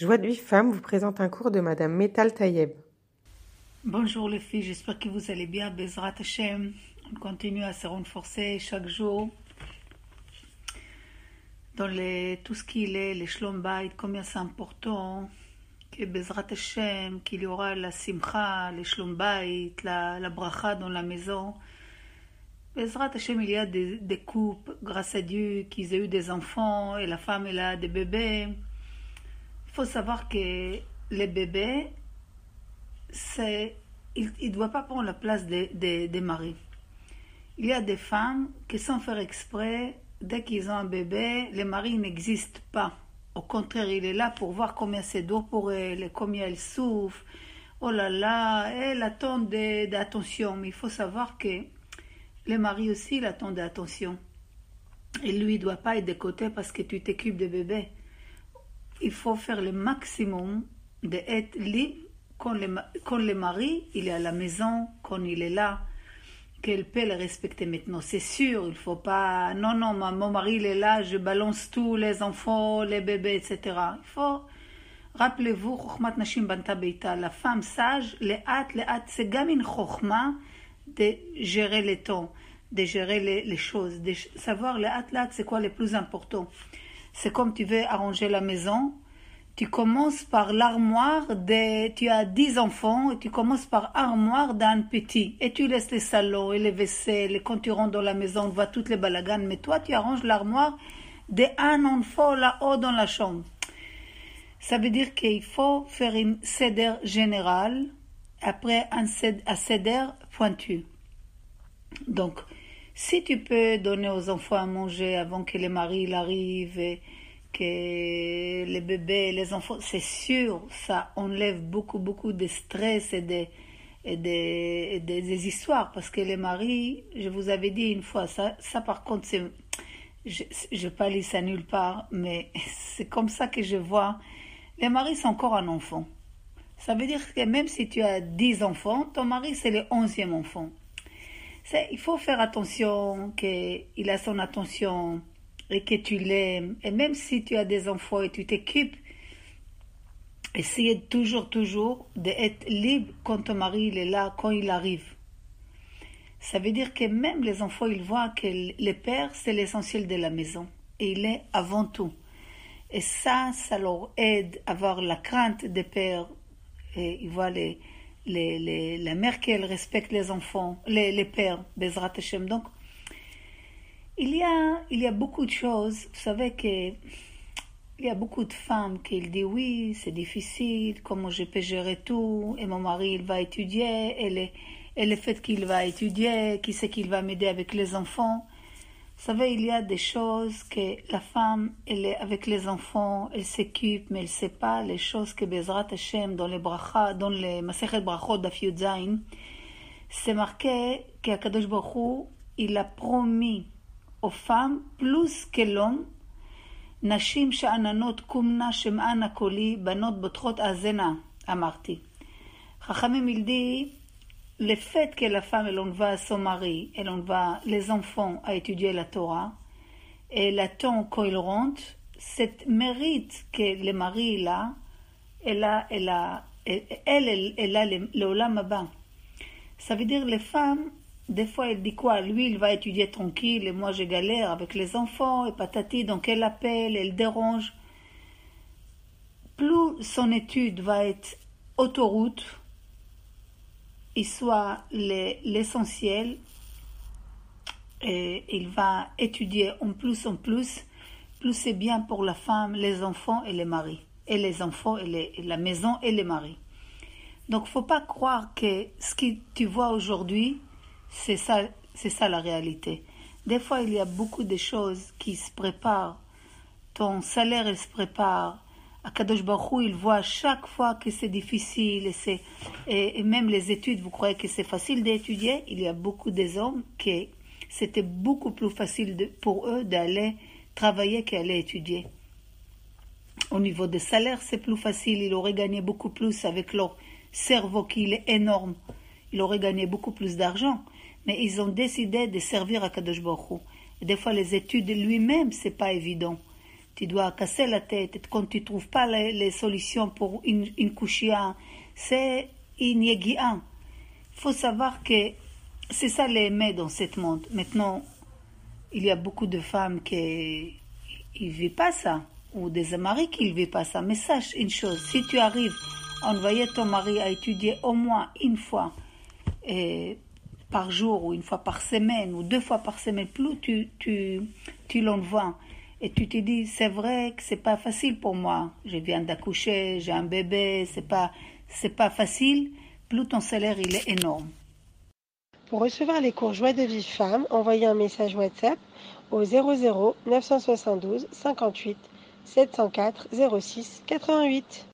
Joie de vie femme vous présente un cours de Madame Metal Tayeb. Bonjour les filles, j'espère que vous allez bien. Bezrat Hashem, on continue à se renforcer chaque jour dans les, tout ce qu'il est, les shlom combien c'est important que Bezrat Hashem, qu'il y aura la simcha, les shlom la, la bracha dans la maison. Bezrat Hashem, il y a des, des couples, grâce à Dieu, qu'ils aient eu des enfants et la femme, elle a des bébés. Il faut savoir que les bébés, c'est, il ne doit pas prendre la place des, des, des maris. Il y a des femmes qui, sans faire exprès, dès qu'ils ont un bébé, les maris n'existent pas. Au contraire, il est là pour voir combien c'est dur pour elle, combien elle souffre. Oh là là, elle attend d'attention. Mais il faut savoir que les maris aussi, ils d'attention. Et lui, il ne doit pas être de côté parce que tu t'occupes de bébé. Il faut faire le maximum d'être libre quand le, le mari, il est à la maison, quand il est là qu'elle peut le respecter maintenant. C'est sûr, il faut pas. Non, non, mon mari il est là, je balance tous les enfants, les bébés, etc. Il faut. Rappelez-vous, Nashim Banta la femme sage, les hâtes, les hâtes, c'est gamine Chokhma de gérer les temps, de gérer les, les choses, de savoir les hâtes, les c'est quoi le plus important. C'est comme tu veux arranger la maison, tu commences par l'armoire des... Tu as dix enfants et tu commences par armoire d'un petit. Et tu laisses les salons et les vaisselles. Quand tu rentres dans la maison, on voit toutes les balaganes. Mais toi, tu arranges l'armoire d'un enfant là-haut dans la chambre. Ça veut dire qu'il faut faire une cédère générale, après un cédère pointu. Donc, si tu peux donner aux enfants à manger avant que les maris arrivent et que les bébés, les enfants, c'est sûr, ça enlève beaucoup, beaucoup de stress et des, et des, des, histoires. Parce que les maris, je vous avais dit une fois, ça, par contre, c'est, je n'ai pas ça nulle part, mais c'est comme ça que je vois. Les maris sont encore un enfant. Ça veut dire que même si tu as 10 enfants, ton mari, c'est le onzième enfant. Il faut faire attention qu'il a son attention et que tu l'aimes, et même si tu as des enfants et tu t'occupes, essayez toujours, toujours d'être libre quand ton mari il est là, quand il arrive. Ça veut dire que même les enfants, ils voient que le père, c'est l'essentiel de la maison. Et il est avant tout. Et ça, ça leur aide à avoir la crainte des pères. Et ils voient les, les, les, la mère qu'elle respecte les enfants, les, les pères, Bezrat Hashem. Donc, il y a, il y a beaucoup de choses. Vous savez que il y a beaucoup de femmes qui disent oui, c'est difficile, comment je peux gérer tout, et mon mari il va étudier, et, et le fait qu'il va étudier, qui sait qu'il va m'aider avec les enfants. Savez, il y a des choses que la femme, elle est avec les enfants, elle s'occupe, mais elle ne sait pas les choses que Bezrat Hashem, dans les brachas, dans les Masechet Brachot d'Afiudzain, c'est marqué qu'Akadosh Baruch il a promis aux femmes plus que l'homme. נשים שאננות קומנה שמענה קולי, בנות בוטחות האזנה, אמרתי. חכמים il le fait que la femme elle envoie son mari, elle envoie les enfants à étudier la Torah, et elle attend quand il rentre, cette mérite que le mari a, elle a, elle a, elle, elle, elle a le, le Ça veut dire les femmes, des fois, elle dit quoi? Lui, il va étudier tranquille et moi, je galère avec les enfants et patati. Donc, elle appelle, elle dérange. Plus son étude va être autoroute, il soit l'essentiel, et il va étudier en plus en plus, plus c'est bien pour la femme, les enfants et les maris, et les enfants et, la maison et les maris. Donc, faut pas croire que ce que tu vois aujourd'hui, c'est ça, c'est ça la réalité. Des fois, il y a beaucoup de choses qui se préparent. Ton salaire, se prépare. Akadosh Baruch il voit chaque fois que c'est difficile et, c'est, même les études, vous croyez que c'est facile d'étudier? Il y a beaucoup des hommes qui c'était beaucoup plus facile pour eux d'aller travailler qu'aller étudier. Au niveau des salaires, c'est plus facile. Ils auraient gagné beaucoup plus avec leur cerveau qui est énorme. Ils auraient gagné beaucoup plus d'argent mais ils ont décidé de servir à Kadosh Baruch des fois, les études lui-même, c'est pas évident. Tu dois casser la tête. Quand tu ne trouves pas les, les solutions pour une, une c'est une. Il faut savoir que c'est ça l'aimer dans ce monde. Maintenant, il y a beaucoup de femmes qui ne vivent pas ça, ou des maris qui ne vivent pas ça. Mais sache une chose, si tu arrives à envoyer ton mari à étudier au moins une fois par jour, ou une fois par semaine, ou deux fois par semaine, plus tu l'envoies, et tu te dis, c'est vrai que c'est pas facile pour moi. Je viens d'accoucher, j'ai un bébé, c'est pas, c'est pas facile. Plus ton salaire, il est énorme. Pour recevoir les cours Joie de vie femme, envoyez un message WhatsApp au 00 972 58 704 06 88.